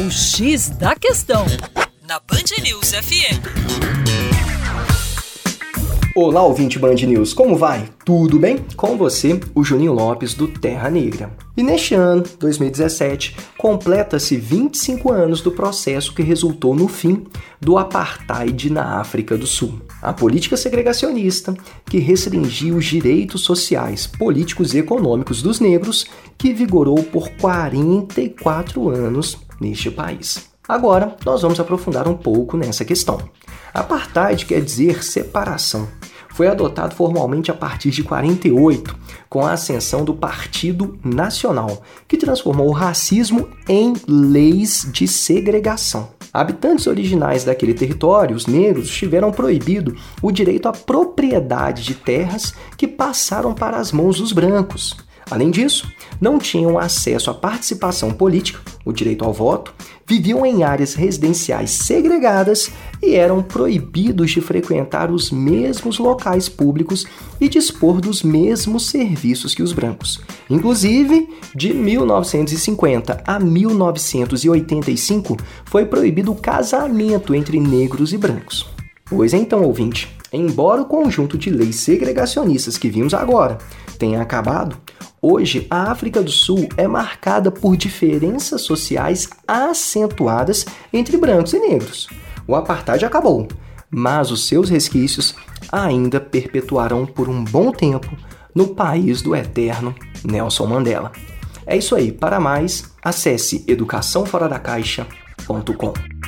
O X da Questão, na Band News FM. Olá, ouvinte Band News, como vai? Tudo bem? Com você, o Juninho Lopes do Terra Negra. E neste ano, 2017, completa-se 25 anos do processo que resultou no fim do apartheid na África do Sul. A política segregacionista que restringiu os direitos sociais, políticos e econômicos dos negros que vigorou por 44 anos neste país. Agora, nós vamos aprofundar um pouco nessa questão. Apartheid quer dizer separação. Foi adotado formalmente a partir de 48, com a ascensão do Partido Nacional, que transformou o racismo em leis de segregação. Habitantes originais daquele território, os negros, tiveram proibido o direito à propriedade de terras que passaram para as mãos dos brancos. Além disso, não tinham acesso à participação política, o direito ao voto, viviam em áreas residenciais segregadas e eram proibidos de frequentar os mesmos locais públicos e dispor dos mesmos serviços que os brancos. Inclusive, de 1950 a 1985 foi proibido o casamento entre negros e brancos. Pois então, ouvinte, embora o conjunto de leis segregacionistas que vimos agora tenha acabado, Hoje, a África do Sul é marcada por diferenças sociais acentuadas entre brancos e negros. O apartheid acabou, mas os seus resquícios ainda perpetuarão por um bom tempo no país do eterno Nelson Mandela. É isso aí, para mais, acesse educaçãoforadacaixa.com.